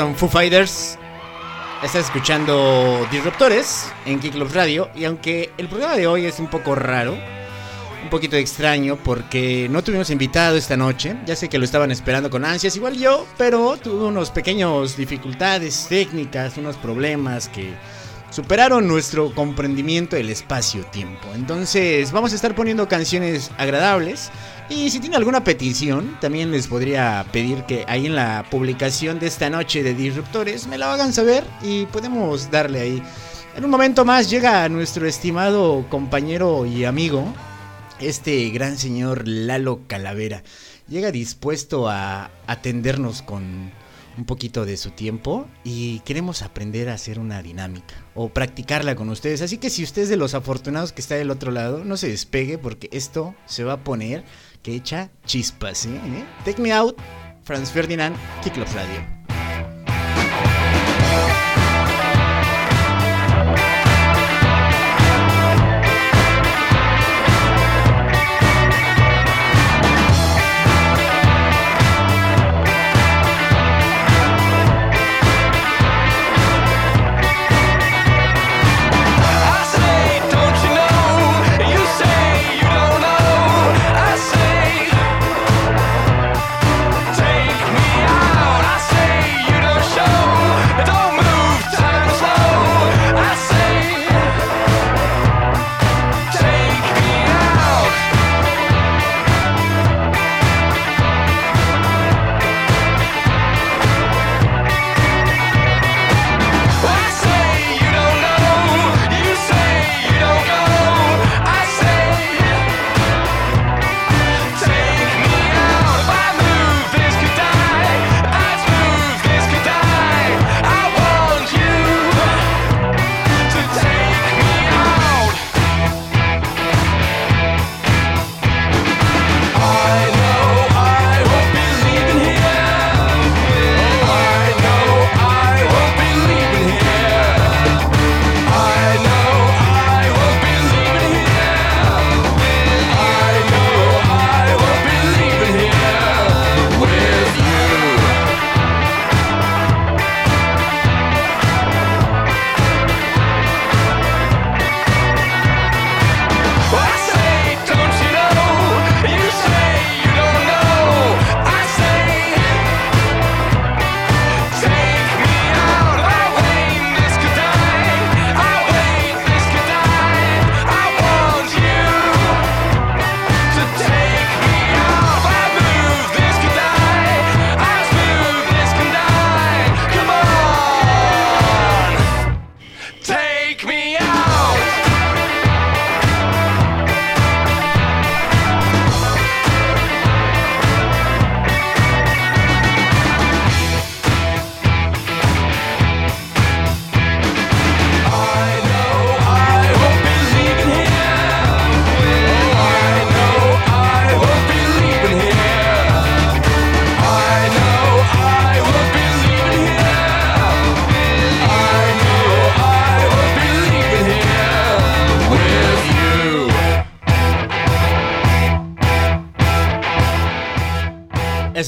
son Foo Fighters. Estás escuchando Disruptores en Kick Radio. Y aunque el programa de hoy es un poco raro, un poquito extraño, porque no tuvimos invitado esta noche. Ya sé que lo estaban esperando con ansias, igual yo, pero tuve unos pequeños dificultades técnicas, unos problemas que superaron nuestro comprendimiento del espacio-tiempo. Entonces, vamos a estar poniendo canciones agradables. Y si tiene alguna petición, también les podría pedir que ahí en la publicación de esta noche de Disruptores me la hagan saber y podemos darle ahí. En un momento más llega nuestro estimado compañero y amigo, este gran señor Lalo Calavera. Llega dispuesto a atendernos con un poquito de su tiempo y queremos aprender a hacer una dinámica o practicarla con ustedes. Así que si usted es de los afortunados que está del otro lado, no se despegue porque esto se va a poner que echa chispas. ¿eh? Take me out, Franz Ferdinand, Kick Radio.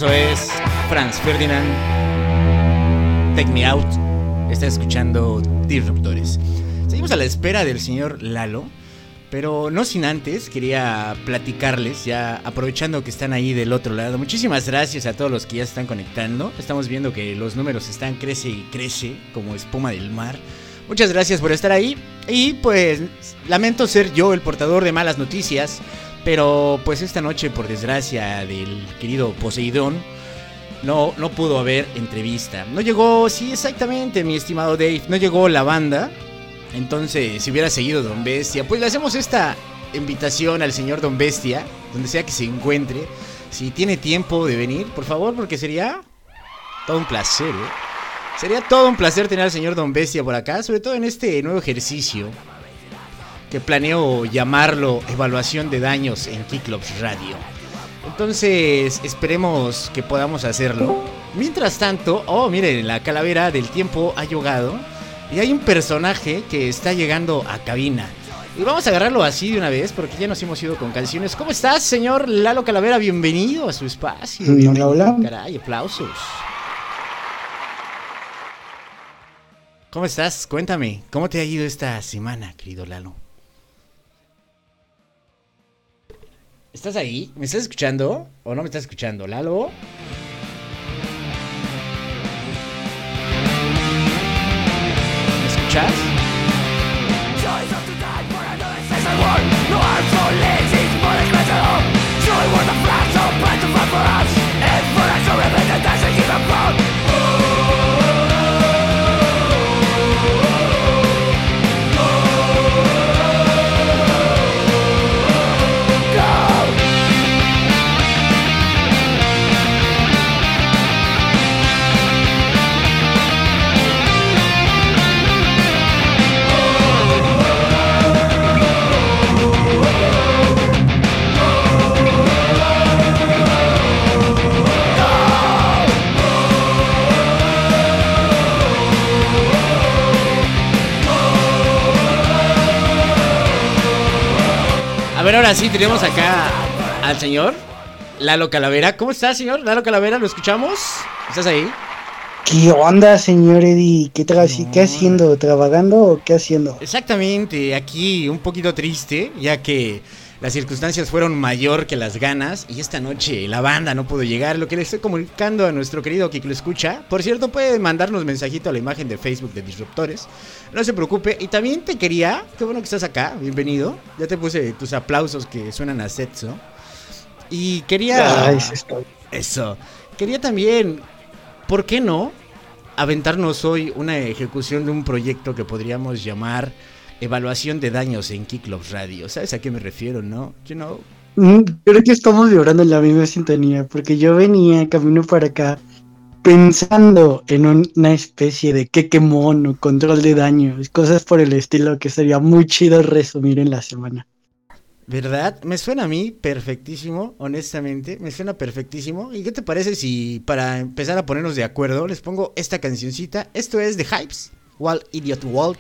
Eso es Franz Ferdinand. Take Me Out. Está escuchando Disruptores. Seguimos a la espera del señor Lalo. Pero no sin antes, quería platicarles, ya aprovechando que están ahí del otro lado. Muchísimas gracias a todos los que ya están conectando. Estamos viendo que los números están crece y crece como espuma del mar. Muchas gracias por estar ahí. Y pues lamento ser yo el portador de malas noticias. Pero pues esta noche, por desgracia del querido Poseidón, no, no pudo haber entrevista. No llegó, sí, exactamente, mi estimado Dave. No llegó la banda. Entonces, si hubiera seguido Don Bestia, pues le hacemos esta invitación al señor Don Bestia, donde sea que se encuentre. Si tiene tiempo de venir, por favor, porque sería todo un placer, ¿eh? Sería todo un placer tener al señor Don Bestia por acá, sobre todo en este nuevo ejercicio que planeo llamarlo evaluación de daños en Kicklobs Radio. Entonces, esperemos que podamos hacerlo. Mientras tanto, oh, miren, la calavera del tiempo ha llegado. Y hay un personaje que está llegando a cabina. Y vamos a agarrarlo así de una vez porque ya nos hemos ido con canciones. ¿Cómo estás, señor Lalo Calavera? Bienvenido a su espacio. Hola, hola. Caray, aplausos. ¿Cómo estás? Cuéntame, ¿cómo te ha ido esta semana, querido Lalo? ¿Estás ahí? ¿Me estás escuchando? ¿O no me estás escuchando, Lalo? ¿Me escuchas? A ver, ahora sí, tenemos acá al señor Lalo Calavera. ¿Cómo estás, señor Lalo Calavera? ¿Lo escuchamos? ¿Estás ahí? ¿Qué onda, señor Eddie? ¿Qué, tra- ¿Qué haciendo? ¿Trabajando o qué haciendo? Exactamente, aquí un poquito triste, ya que las circunstancias fueron mayor que las ganas y esta noche la banda no pudo llegar. Lo que le estoy comunicando a nuestro querido que lo escucha, por cierto, puede mandarnos mensajito a la imagen de Facebook de Disruptores. No se preocupe. Y también te quería, qué bueno que estás acá, bienvenido. Ya te puse tus aplausos que suenan a Setso. Y quería. Ay, sí estoy. Eso. Quería también, ¿por qué no? Aventarnos hoy una ejecución de un proyecto que podríamos llamar Evaluación de daños en Kicklobs Radio. ¿Sabes a qué me refiero, no? You know? Mm, Creo que estamos vibrando en la misma sintonía, porque yo venía camino para acá pensando en un- una especie de que quemón o control de daños, cosas por el estilo que sería muy chido resumir en la semana. ¿Verdad? Me suena a mí perfectísimo, honestamente. Me suena perfectísimo. ¿Y qué te parece si para empezar a ponernos de acuerdo les pongo esta cancioncita? Esto es de Hypes, Wall Idiot Walk.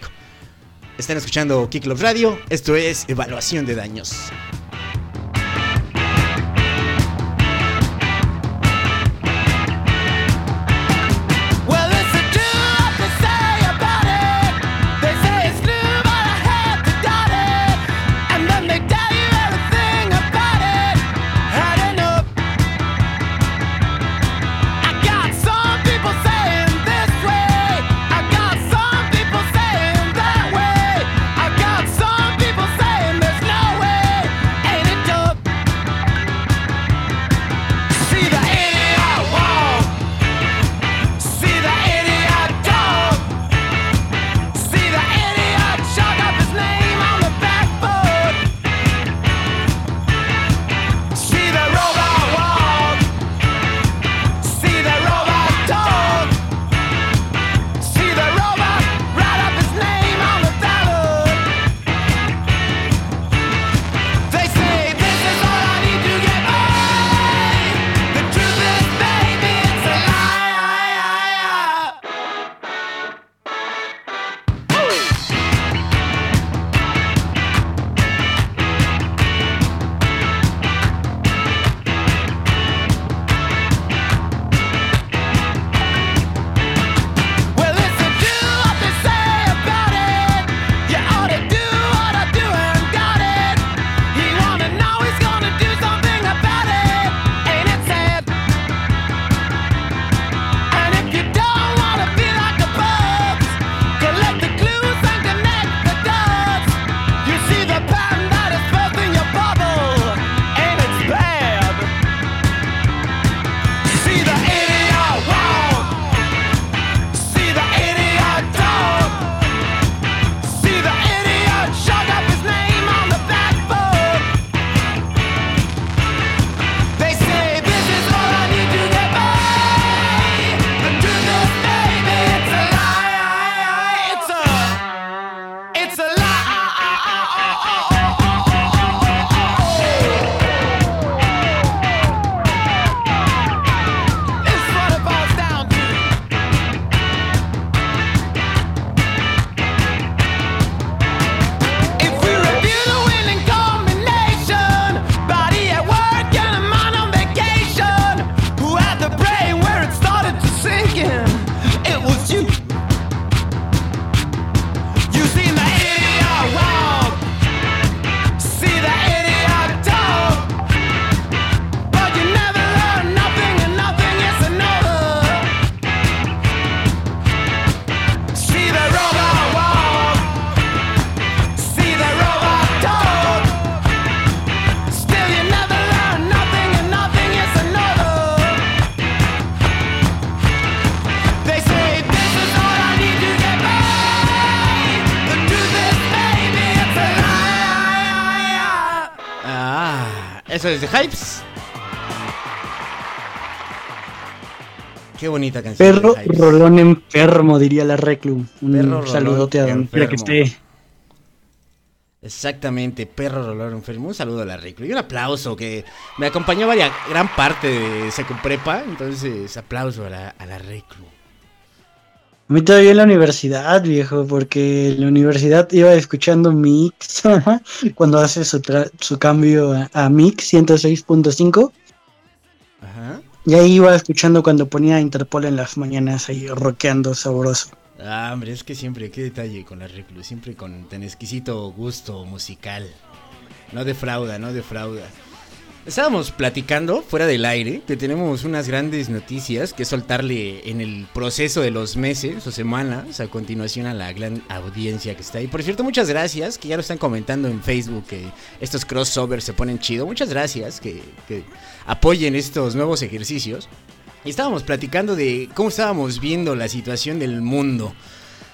Están escuchando Kicklobs Radio. Esto es Evaluación de Daños. Eso es de Hypes. Qué bonita canción. Perro rolón enfermo, diría la Reclum. Un Perro saludote a donde que esté. Exactamente, perro rolón enfermo. Un saludo a la Reclu. Y un aplauso que me acompañó varias, gran parte de Secu Prepa. Entonces, aplauso a la, a la Reclu. A mí todavía en la universidad, viejo, porque en la universidad iba escuchando Mix cuando hace su, tra- su cambio a, a Mix 106.5. Ajá. Y ahí iba escuchando cuando ponía Interpol en las mañanas ahí rockeando sabroso. Ah, hombre, es que siempre, qué detalle con la Reclu. Siempre con tan exquisito gusto musical. No defrauda, no defrauda. Estábamos platicando fuera del aire que tenemos unas grandes noticias que soltarle en el proceso de los meses o semanas a continuación a la gran audiencia que está ahí. Por cierto, muchas gracias, que ya lo están comentando en Facebook, que estos crossovers se ponen chido. Muchas gracias que, que apoyen estos nuevos ejercicios. Y estábamos platicando de cómo estábamos viendo la situación del mundo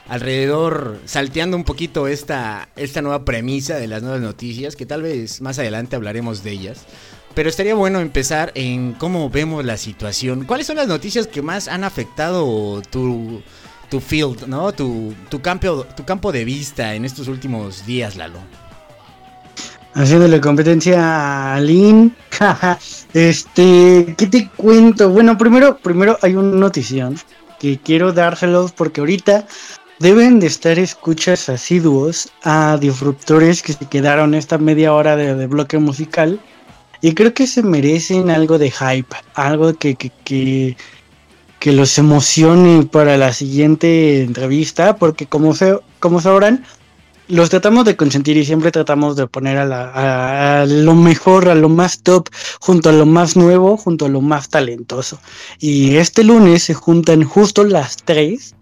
alrededor, salteando un poquito esta, esta nueva premisa de las nuevas noticias, que tal vez más adelante hablaremos de ellas. Pero estaría bueno empezar en cómo vemos la situación. ¿Cuáles son las noticias que más han afectado tu, tu field, ¿no? Tu, tu, campo, tu campo de vista en estos últimos días, Lalo? Haciéndole competencia a Lin. este, ¿qué te cuento? Bueno, primero, primero hay una notición que quiero dárselos porque ahorita deben de estar escuchas asiduos a disruptores que se quedaron esta media hora de, de bloque musical. Y creo que se merecen algo de hype, algo que, que, que, que los emocione para la siguiente entrevista, porque como, se, como sabrán, los tratamos de consentir y siempre tratamos de poner a, la, a, a, lo mejor, a lo más top, junto a lo más nuevo, junto a lo más talentoso. Y este lunes se juntan justo las tres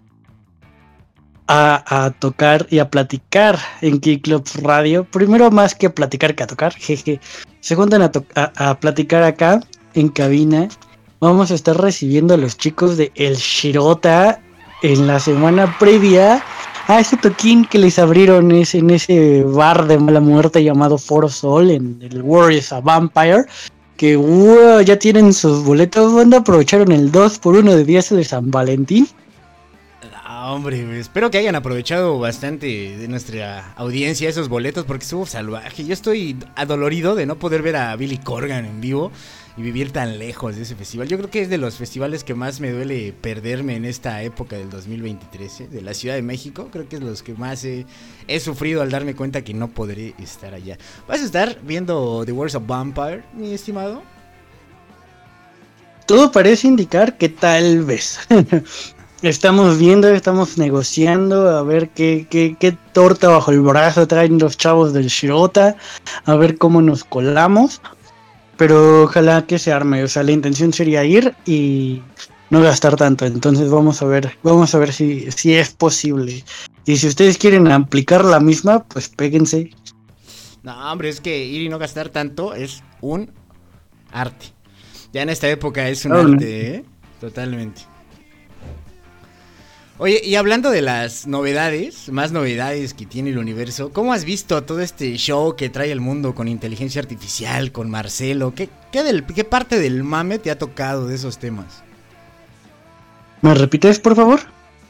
a, tocar y a platicar en Key Club Radio. Primero más que platicar que a tocar, jeje. Se juntan a, platicar acá en cabina. Vamos a estar recibiendo a los chicos de El Shirota en la semana previa a ese toquín que les abrieron en ese bar de mala muerte llamado Foro Sol en el Warriors a Vampire. Que ya tienen sus boletos. ¿Dónde aprovecharon el 2 por 1 de 10 de San Valentín? Hombre, espero que hayan aprovechado bastante de nuestra audiencia esos boletos porque estuvo salvaje. Yo estoy adolorido de no poder ver a Billy Corgan en vivo y vivir tan lejos de ese festival. Yo creo que es de los festivales que más me duele perderme en esta época del 2023, ¿eh? de la Ciudad de México. Creo que es los que más he, he, sufrido al darme cuenta que no podré estar allá. ¿Vas a estar viendo The Wars of Vampire, mi estimado? Todo parece indicar que tal vez. Estamos viendo, estamos negociando a ver qué, qué, qué, torta bajo el brazo traen los chavos del Shirota, a ver cómo nos colamos. Pero ojalá que se arme, o sea, la intención sería ir y no gastar tanto. Entonces vamos a ver, vamos a ver si, si es posible. Y si ustedes quieren aplicar la misma, pues péguense. No, hombre, es que ir y no gastar tanto es un arte. Ya en esta época es un no, arte, ¿eh? Totalmente. Oye, y hablando de las novedades, más novedades que tiene el universo, ¿cómo has visto todo este show que trae el mundo con inteligencia artificial, con Marcelo? ¿Qué, qué, del, qué parte del mame te ha tocado de esos temas? ¿Me repites, por favor?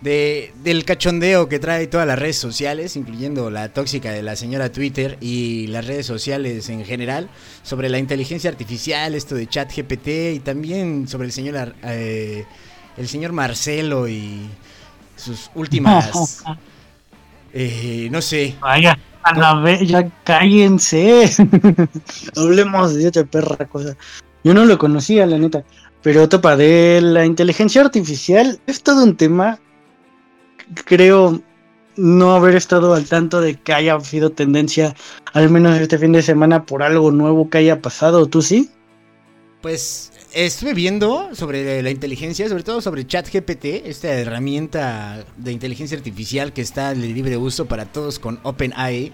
De, del cachondeo que trae todas las redes sociales, incluyendo la tóxica de la señora Twitter y las redes sociales en general, sobre la inteligencia artificial, esto de chat GPT y también sobre el señor, eh, el señor Marcelo y sus últimas. Eh, no sé. Vaya, a la vez, ya cállense. Hablemos de otra perra cosa. Yo no lo conocía, la neta. Pero topa, de la inteligencia artificial es todo un tema. Creo no haber estado al tanto de que haya sido tendencia, al menos este fin de semana, por algo nuevo que haya pasado. ¿Tú sí? Pues estuve viendo sobre la inteligencia, sobre todo sobre ChatGPT, esta herramienta de inteligencia artificial que está de libre uso para todos con OpenAI.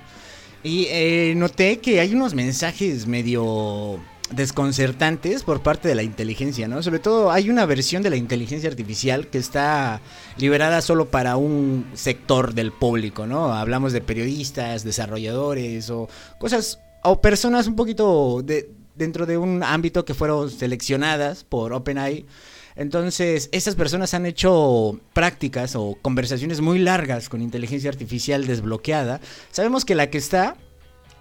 Y eh, noté que hay unos mensajes medio desconcertantes por parte de la inteligencia, ¿no? Sobre todo hay una versión de la inteligencia artificial que está liberada solo para un sector del público, ¿no? Hablamos de periodistas, desarrolladores o cosas o personas un poquito de dentro de un ámbito que fueron seleccionadas por OpenAI. Entonces, estas personas han hecho prácticas o conversaciones muy largas con inteligencia artificial desbloqueada. Sabemos que la que está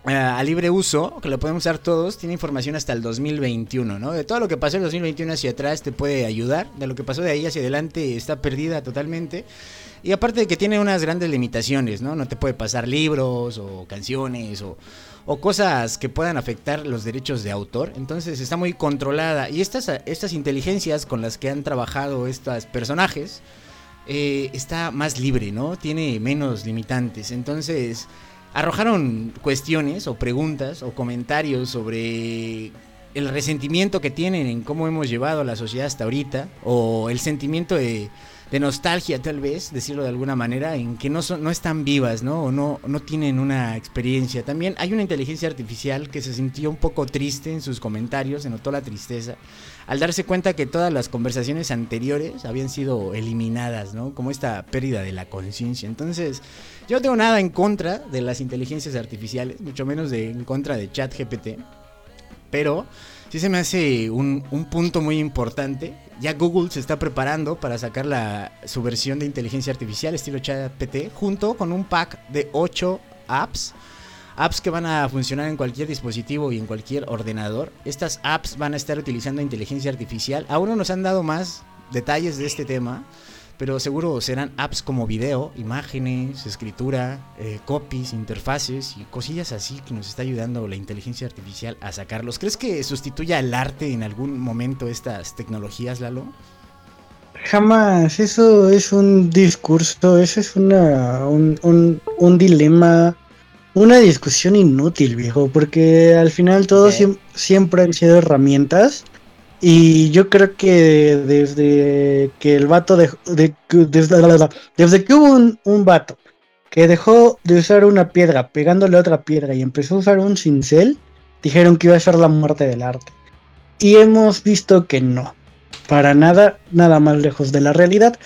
eh, a libre uso, que lo podemos usar todos, tiene información hasta el 2021, ¿no? De todo lo que pasó en el 2021 hacia atrás te puede ayudar, de lo que pasó de ahí hacia adelante está perdida totalmente. Y aparte de que tiene unas grandes limitaciones, ¿no? No te puede pasar libros o canciones o, o cosas que puedan afectar los derechos de autor. Entonces está muy controlada. Y estas, estas inteligencias con las que han trabajado estos personajes eh, está más libre, ¿no? Tiene menos limitantes. Entonces arrojaron cuestiones o preguntas o comentarios sobre el resentimiento que tienen en cómo hemos llevado a la sociedad hasta ahorita o el sentimiento de de nostalgia tal vez, decirlo de alguna manera, en que no, son, no están vivas, ¿no? O no, no tienen una experiencia. También hay una inteligencia artificial que se sintió un poco triste en sus comentarios, se notó la tristeza, al darse cuenta que todas las conversaciones anteriores habían sido eliminadas, ¿no? Como esta pérdida de la conciencia. Entonces, yo no tengo nada en contra de las inteligencias artificiales, mucho menos de, en contra de ChatGPT, pero sí se me hace un, un punto muy importante ya Google se está preparando para sacar la, su versión de inteligencia artificial estilo ChatGPT junto con un pack de 8 apps. Apps que van a funcionar en cualquier dispositivo y en cualquier ordenador. Estas apps van a estar utilizando inteligencia artificial. Aún no nos han dado más detalles de este tema pero seguro serán apps como video, imágenes, escritura, eh, copies, interfaces y cosillas así que nos está ayudando la inteligencia artificial a sacarlos. ¿Crees que sustituya el arte en algún momento estas tecnologías, Lalo? Jamás, eso es un discurso, eso es una, un, un, dilema, una discusión inútil, viejo, porque al final todos siempre han sido herramientas y yo creo que desde que el vato dejó, de, desde, que hubo un, un, vato que dejó de usar una piedra pegándole otra piedra y empezó a usar un cincel, dijeron que iba a ser la muerte del arte. Y hemos visto que no, para nada, nada más lejos de la realidad.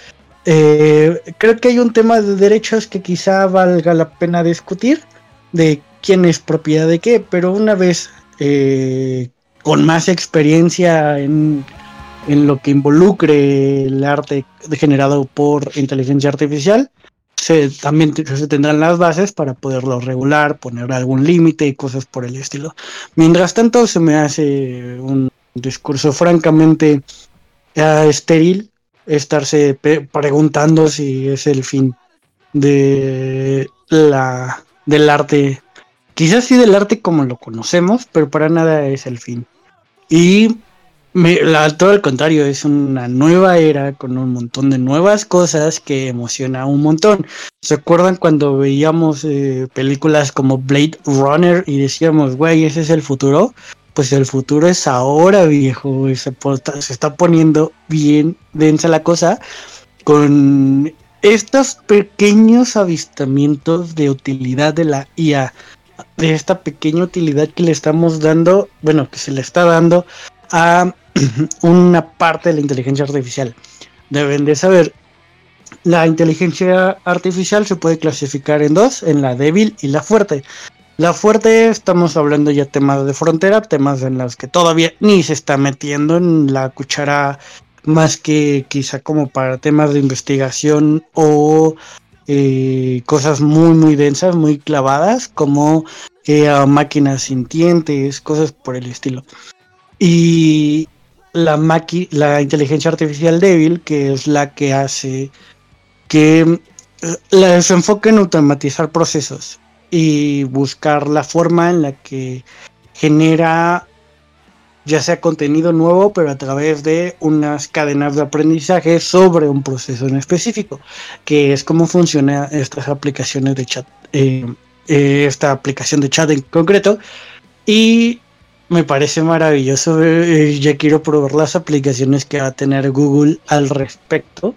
Eh, creo que hay un tema de derechos que quizá valga la pena discutir, de quién es propiedad de qué, pero una vez eh, con más experiencia en, lo que involucre el arte generado por inteligencia artificial, se, también se tendrán las bases para poderlo regular, poner algún límite y cosas por el estilo. Mientras tanto, se me hace un discurso francamente uh, estéril estarse preguntando si es el fin de la del arte quizás sí del arte como lo conocemos pero para nada es el fin y me, todo al contrario, es una nueva era con un montón de nuevas cosas que emociona un montón. ¿Se acuerdan cuando veíamos eh, películas como Blade Runner y decíamos, güey, ese es el futuro? Pues el futuro es ahora, viejo. Se, se está poniendo bien densa la cosa con estos pequeños avistamientos de utilidad de la IA de esta pequeña utilidad que le estamos dando, bueno, que se le está dando a una parte de la inteligencia artificial. Deben de saber, la inteligencia artificial se puede clasificar en dos, en la débil y la fuerte. La fuerte estamos hablando ya temas de frontera, temas en los que todavía ni se está metiendo en la cuchara más que quizá como para temas de investigación o eh, cosas muy, muy densas, muy clavadas, como eh, máquinas sintientes, cosas por el estilo. Y la, la inteligencia artificial débil, que es la que hace que eh, se enfoque en automatizar procesos y buscar la forma en la que genera ya sea contenido nuevo, pero a través de unas cadenas de aprendizaje sobre un proceso en específico, que es cómo funcionan estas aplicaciones de chat, eh, eh, esta aplicación de chat en concreto. Y me parece maravilloso, eh, ya quiero probar las aplicaciones que va a tener Google al respecto.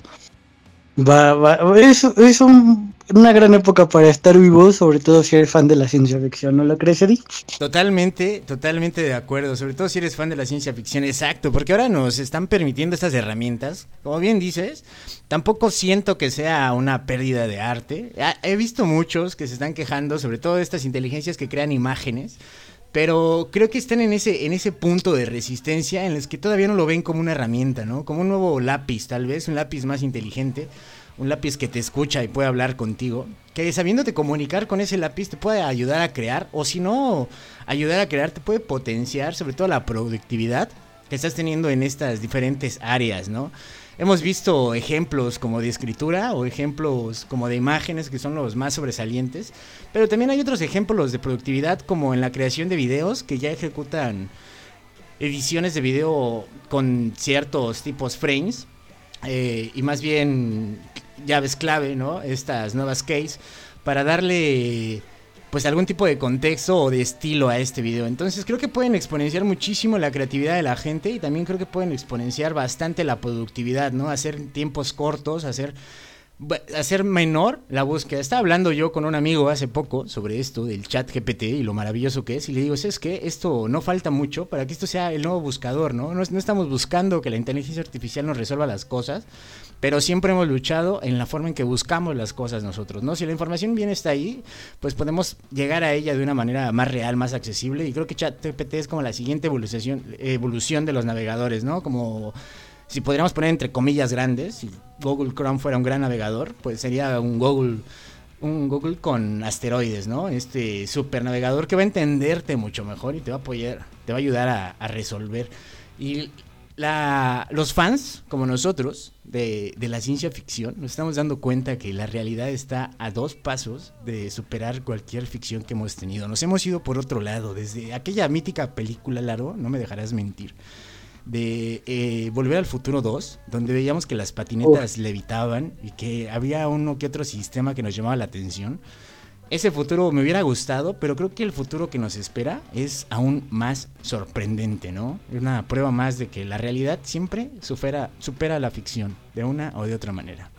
Va, va, es, es un, una gran época para estar vivo, sobre todo si eres fan de la ciencia ficción, ¿no lo crees, Eddie? Totalmente, totalmente de acuerdo, sobre todo si eres fan de la ciencia ficción, exacto, porque ahora nos están permitiendo estas herramientas, como bien dices, tampoco siento que sea una pérdida de arte. He visto muchos que se están quejando, sobre todo de estas inteligencias que crean imágenes, Pero creo que están en ese, en ese punto de resistencia en los que todavía no lo ven como una herramienta, ¿no? Como un nuevo lápiz, tal vez, un lápiz más inteligente, un lápiz que te escucha y puede hablar contigo, que sabiéndote comunicar con ese lápiz te puede ayudar a crear, o si no, ayudar a crear te puede potenciar sobre todo la productividad que estás teniendo en estas diferentes áreas, ¿no? Hemos visto ejemplos como de escritura o ejemplos como de imágenes que son los más sobresalientes, pero también hay otros ejemplos de productividad como en la creación de videos que ya ejecutan ediciones de video con ciertos tipos frames eh, y más bien llaves clave, ¿no? Estas nuevas keys para darle pues algún tipo de contexto o de estilo a este video. Entonces creo que pueden exponenciar muchísimo la creatividad de la gente y también creo que pueden exponenciar bastante la productividad, ¿no? Hacer tiempos cortos, hacer hacer menor la búsqueda. Estaba hablando yo con un amigo hace poco sobre esto del chat GPT y lo maravilloso que es y le digo, es que esto no falta mucho para que esto sea el nuevo buscador, ¿no? No, estamos buscando que la inteligencia artificial nos resuelva las cosas, pero siempre hemos luchado en la forma en que buscamos las cosas nosotros, ¿no? Si la información bien está ahí, pues podemos llegar a ella de una manera más real, más accesible, y creo que ChatGPT es como la siguiente evolución, evolución de los navegadores, ¿no? Como si podríamos poner entre comillas grandes, si Google Chrome fuera un gran navegador, pues sería un Google un Google con asteroides, ¿no? Este super navegador que va a entenderte mucho mejor y te va a apoyar, te va a ayudar a, a resolver. Y la, los fans, como nosotros, de, de, la ciencia ficción, nos estamos dando cuenta que la realidad está a dos pasos de superar cualquier ficción que hemos tenido. Nos hemos ido por otro lado, desde aquella mítica película, Laro, no me dejarás mentir, de eh, Volver al Futuro 2, donde veíamos que las patinetas oh. levitaban y que había uno que otro sistema que nos llamaba la atención ese futuro me hubiera gustado, pero creo que el futuro que nos espera es aún más sorprendente, ¿no? Es una prueba más de que la realidad siempre supera, supera la ficción, de una o de otra manera.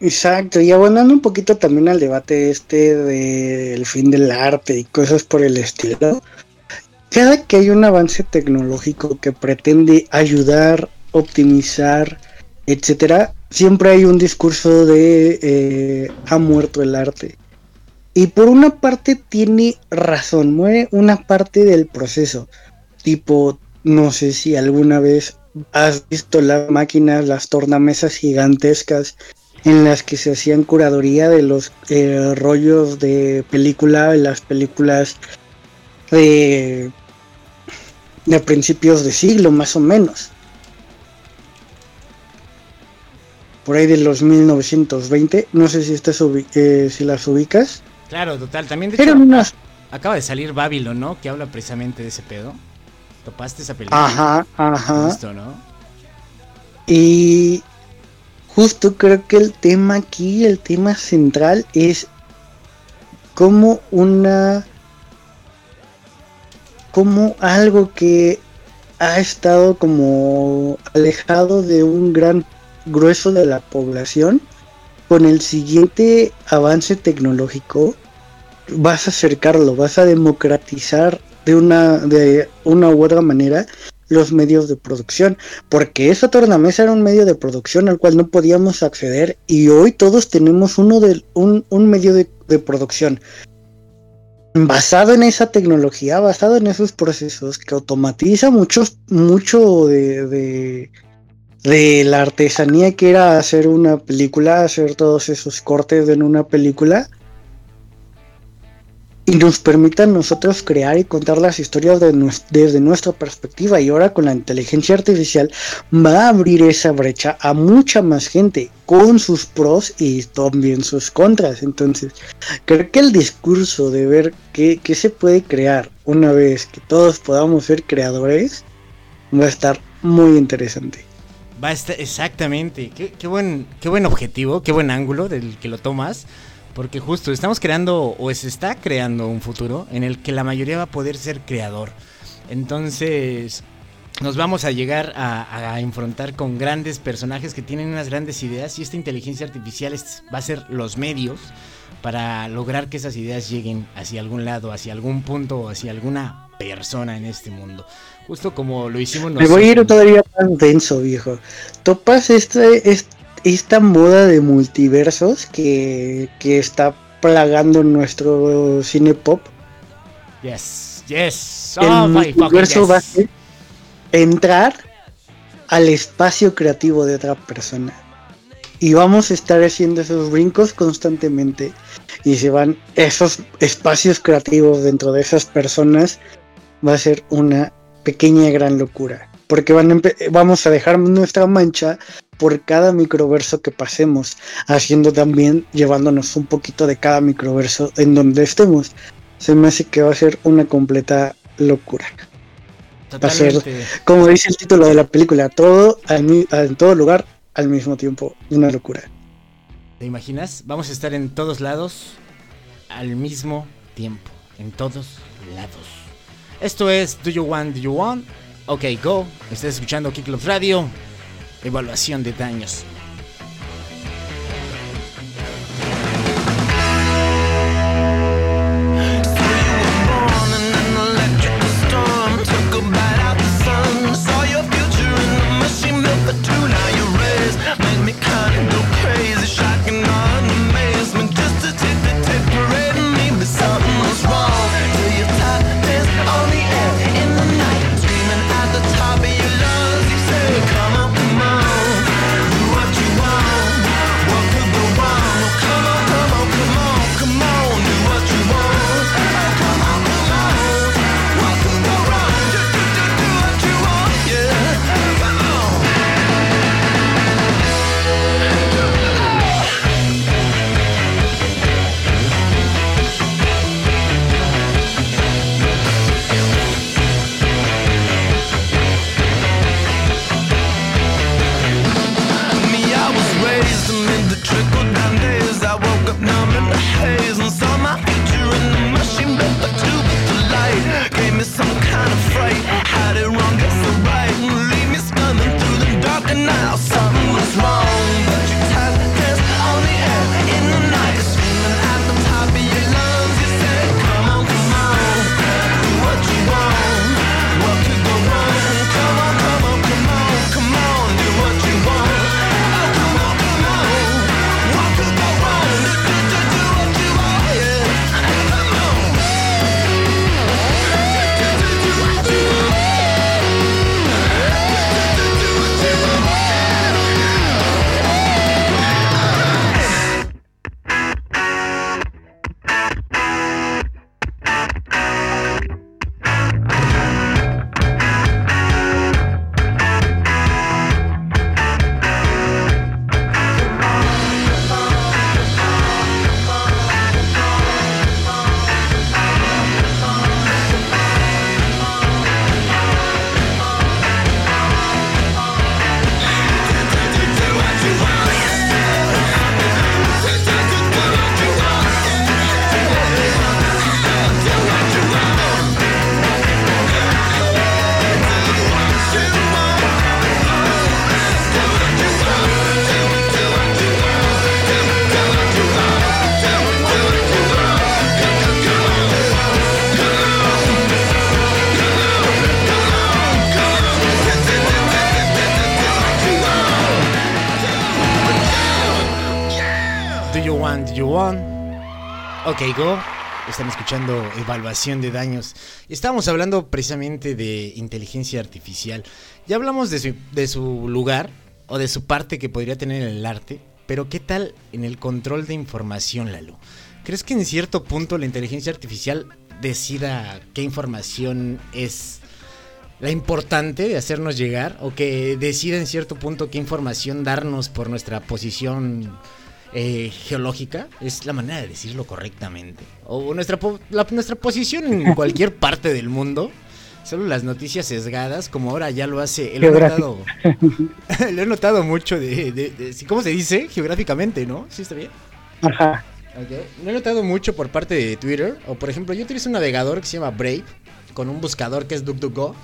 Exacto, y abonando un poquito también al debate este del fin del arte y cosas por el estilo, cada que hay un avance tecnológico que pretende ayudar, optimizar, etcétera, siempre hay un discurso de eh, ha muerto el arte. Y por una parte tiene razón, muere una parte del proceso. Tipo, no sé si alguna vez has visto las máquinas, las tornamesas gigantescas en las que se hacían curaduría de los eh, rollos de película, de las películas de, de principios de siglo, más o menos. Por ahí de los 1920, no sé si, estás eh, si las ubicas. Claro, total. También de hecho, acaba de salir Babylon, ¿no? Que habla precisamente de ese pedo. ¿Topaste esa película? Ajá, ajá. Justo, ¿no? Y justo creo que el tema aquí, el tema central es como una... como algo que ha estado como alejado de un gran grueso de la población con el siguiente avance tecnológico vas a acercarlo, vas a democratizar de una, de una u otra manera los medios de producción, porque esa tornamesa era un medio de producción al cual no podíamos acceder y hoy todos tenemos uno de, un, un medio de, de, producción basado en esa tecnología, basado en esos procesos que automatiza muchos, mucho de, de, de la artesanía que era hacer una película, hacer todos esos cortes en una película y nos permitan nosotros crear y contar las historias de desde nuestra perspectiva y ahora con la inteligencia artificial va a abrir esa brecha a mucha más gente con sus pros y también sus contras entonces creo que el discurso de ver qué, qué se puede crear una vez que todos podamos ser creadores va a estar muy interesante Va a estar, exactamente. Qué, qué, buen, qué buen objetivo, qué buen ángulo del que lo tomas. Porque justo estamos creando, o se está creando un futuro en el que la mayoría va a poder ser creador. Entonces, nos vamos a llegar a, a enfrentar con grandes personajes que tienen unas grandes ideas y esta inteligencia artificial es, va a ser los medios para lograr que esas ideas lleguen hacia algún lado, hacia algún punto o hacia alguna persona en este mundo. Justo como lo hicimos nosotros. Me voy a ir todavía más denso, viejo. Topas este, este, esta moda de multiversos que, que está plagando nuestro cine pop. Yes. Yes. el Oh, fucking multiverso va a ser entrar al espacio creativo de otra persona. Y vamos a estar haciendo esos brincos constantemente. Y se van esos espacios creativos dentro de esas personas. Va a ser una pequeña gran locura. Porque van a empe- vamos a dejar nuestra mancha por cada microverso que pasemos. Haciendo también, llevándonos un poquito de cada microverso en donde estemos. Se me hace que va a ser una completa locura va a ser- Totalmente. como dice el título de la película, todo al en todo lugar al mismo tiempo, una locura. ¿Te imaginas? Vamos a estar en todos lados al mismo tiempo. En todos lados. Esto es Do You Want, Do You Want? Ok, go. Estás escuchando Kick Radio. Evaluación de daños. Go. Están escuchando evaluación de daños. Estábamos hablando precisamente de inteligencia artificial. Ya hablamos de su, de su lugar o de su parte que podría tener en el arte. Pero ¿qué tal en el control de información, Lalo? ¿Crees que en cierto punto la inteligencia artificial decida qué información es la importante de hacernos llegar? ¿O que decida en cierto punto qué información darnos por nuestra posición eh, geológica, es la manera de decirlo correctamente. O nuestra, po- la- nuestra posición en cualquier parte del mundo. Solo las noticias sesgadas, como ahora ya lo hace. Lo he notado, lo he notado mucho de, de- de- ¿Cómo se dice? Geográficamente, ¿no? ¿Sí está bien? Ajá. Ok. Lo he notado mucho por parte de Twitter. O por ejemplo, yo utilizo un navegador que se llama Brave. Con un buscador que es DuckDuckGo.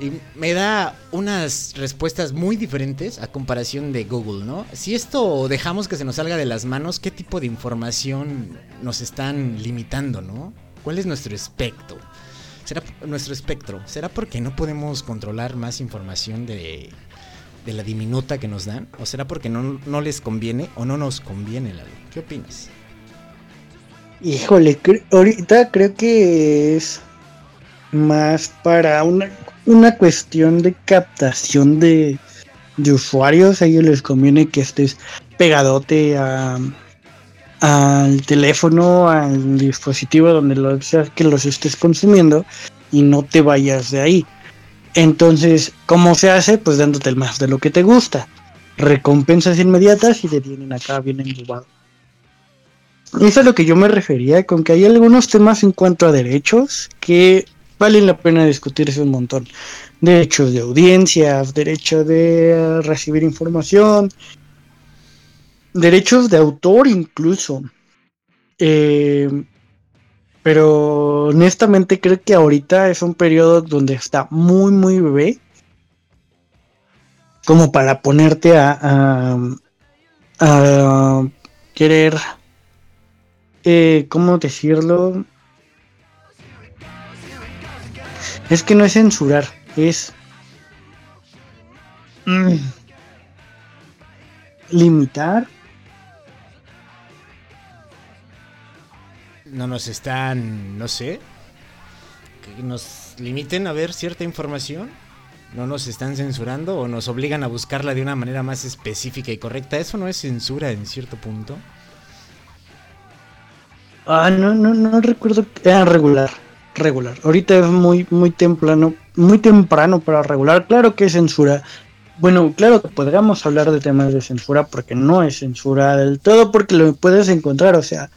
Y me da unas respuestas muy diferentes a comparación de Google, ¿no? Si esto dejamos que se nos salga de las manos, ¿qué tipo de información nos están limitando, no? ¿Cuál es nuestro espectro? ¿Será nuestro espectro? ¿Será porque no podemos controlar más información de, de la diminuta que nos dan? ¿O será porque no, no les conviene o no nos conviene, Lalo? ¿Qué opinas? Híjole, ahorita creo que es más para una, una cuestión de captación de, usuarios. A ellos les conviene que estés pegadote al teléfono, al dispositivo donde lo sea que los estés consumiendo y no te vayas de ahí. Entonces, ¿cómo se hace? Pues dándote el más de lo que te gusta. Recompensas inmediatas y te tienen acá bien embobado. Eso es a lo que yo me refería, con que hay algunos temas en cuanto a derechos que valen la pena discutirse un montón. Derechos de audiencias, derecho de eh, recibir información, derechos de autor incluso. Eh, pero honestamente creo que ahorita es un periodo donde está muy, muy bebé. Como para ponerte a, a, a querer, eh, ¿cómo decirlo? Es que no es censurar, es mm, limitar. No nos están, no sé, que nos limiten a ver cierta información. No nos están censurando o nos obligan a buscarla de una manera más específica y correcta. Eso no es censura en cierto punto. Ah, no, no, no recuerdo. Era regular, regular. Ahorita es muy, muy temprano, muy temprano para regular. Claro que es censura. Bueno, claro que podríamos hablar de temas de censura porque no es censura del todo porque lo puedes encontrar. O sea,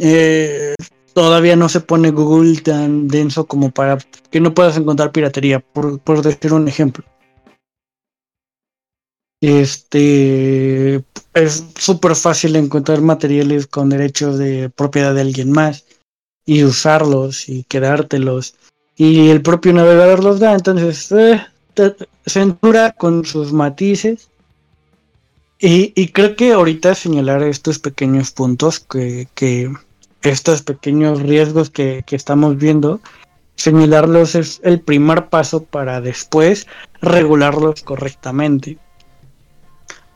eh, todavía no se pone Google tan denso como para que no puedas encontrar piratería, por, por decir un ejemplo. Este es súper fácil encontrar materiales con derechos de propiedad de alguien más y usarlos y quedártelos. Y el propio navegador los da, entonces eh, censura con sus matices. Y, creo que ahorita señalar estos pequeños puntos que, estos pequeños riesgos que, que estamos viendo, señalarlos es el primer paso para después regularlos correctamente.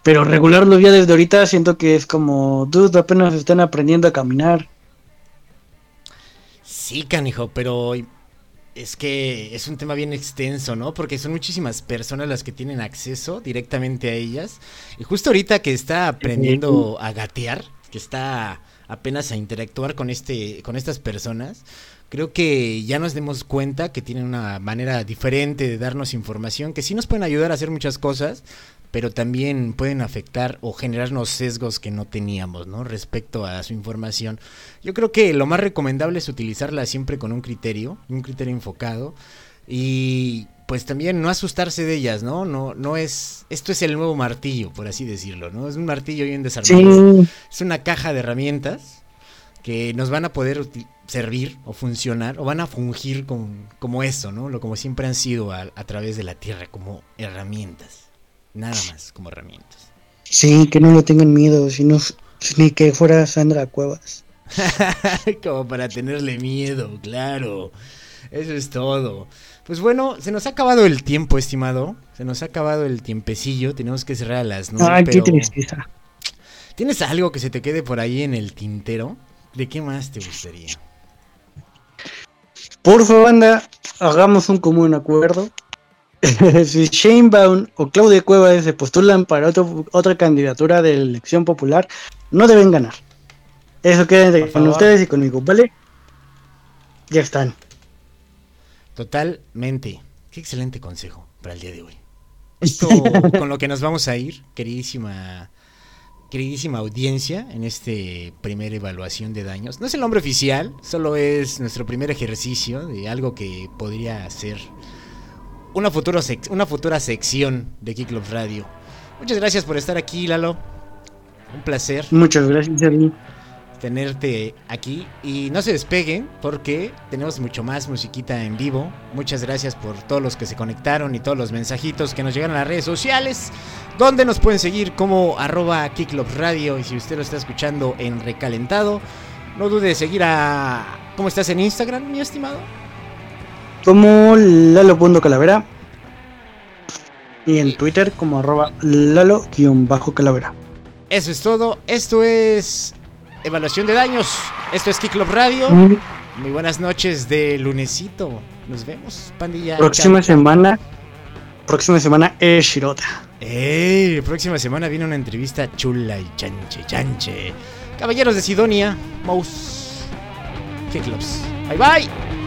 Pero regularlos ya desde ahorita siento que es como, dude, apenas están aprendiendo a caminar. Sí, canijo, pero es que es un tema bien extenso, ¿no? Porque son muchísimas personas las que tienen acceso directamente a ellas. Y justo ahorita que está aprendiendo a gatear, que está apenas a interactuar con este, con estas personas, creo que ya nos demos cuenta que tienen una manera diferente de darnos información, que sí nos pueden ayudar a hacer muchas cosas, pero también pueden afectar o generarnos sesgos que no teníamos, ¿no? Respecto a su información. Yo creo que lo más recomendable es utilizarla siempre con un criterio, un criterio enfocado y pues también no asustarse de ellas, ¿no? No no es esto es el nuevo martillo, por así decirlo, ¿no? Es un martillo bien desarmado. Sí, Es una caja de herramientas que nos van a poder servir o funcionar o van a fungir con- como eso, ¿no? Lo como siempre han sido a, a través de la tierra, como herramientas. Nada más como herramientas. sí, que no le tengan miedo, sino, ni que fuera Sandra Cuevas. como para tenerle miedo, claro. Eso es todo. Pues bueno, se nos ha acabado el tiempo, estimado. Se nos ha acabado el tiempecillo. Tenemos que cerrar a las nueve. Ay, qué pero tristeza. ¿Tienes algo que se te quede por ahí en el tintero? ¿De qué más te gustaría? Por favor, banda, hagamos un común acuerdo. si Shane Baum o Claudia Cuevas se postulan para otro- otra candidatura de elección popular, no deben ganar. Eso queden Por con favor. ustedes y conmigo, ¿vale? Ya están. Totalmente. Qué excelente consejo para el día de hoy. Esto con lo que nos vamos a ir, queridísima, queridísima audiencia, en este primer evaluación de daños. No es el nombre oficial, solo es nuestro primer ejercicio de algo que podría ser una futura, una futura sección de Kick Club Radio. Muchas gracias por estar aquí, Lalo. Un placer Muchas gracias, Sergi. tenerte aquí y no se despeguen porque tenemos mucho más musiquita en vivo. Muchas gracias por todos los que se conectaron y todos los mensajitos que nos llegan a las redes sociales, donde nos pueden seguir como arroba Kicklop Radio y si usted lo está escuchando en recalentado, no dude de seguir a... ¿Cómo estás en Instagram, mi estimado? Como Lalo.calavera. Y en Twitter como arroba Lalo-calavera. Eso es todo. Esto es Evaluación de Daños. Esto es Kicklop Radio. Muy- Muy buenas noches de lunesito. Nos vemos, pandilla. Próxima semana. Próxima semana es Shirota. ¡Ey! Próxima semana viene una entrevista chula y chanche, chanche. Caballeros de Sidonia, Mouse, Kicklobs. Bye bye.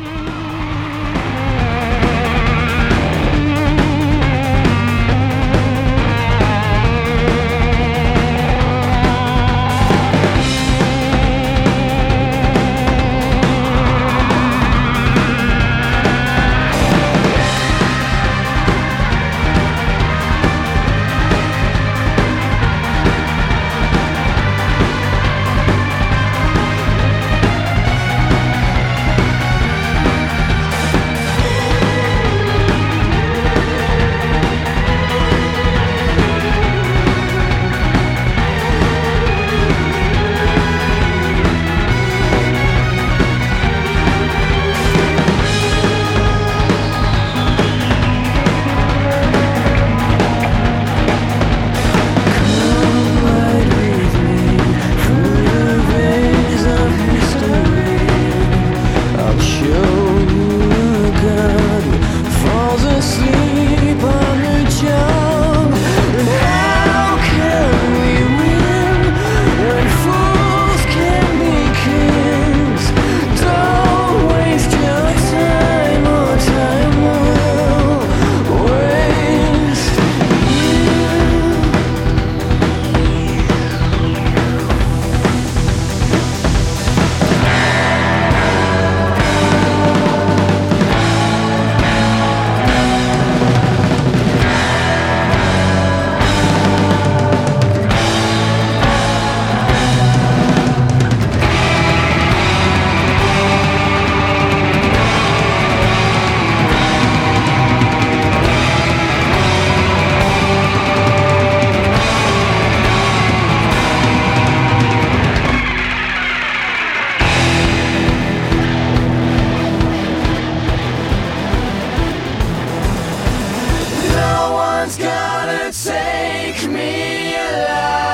No one's gonna take me alive.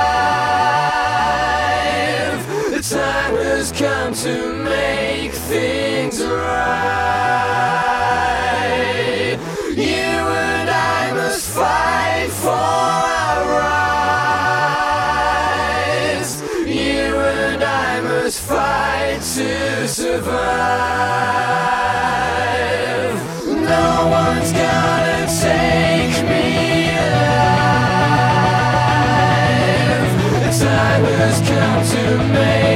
The time has come to make things right. You and I must fight for our rights. You and I must fight to survive. made.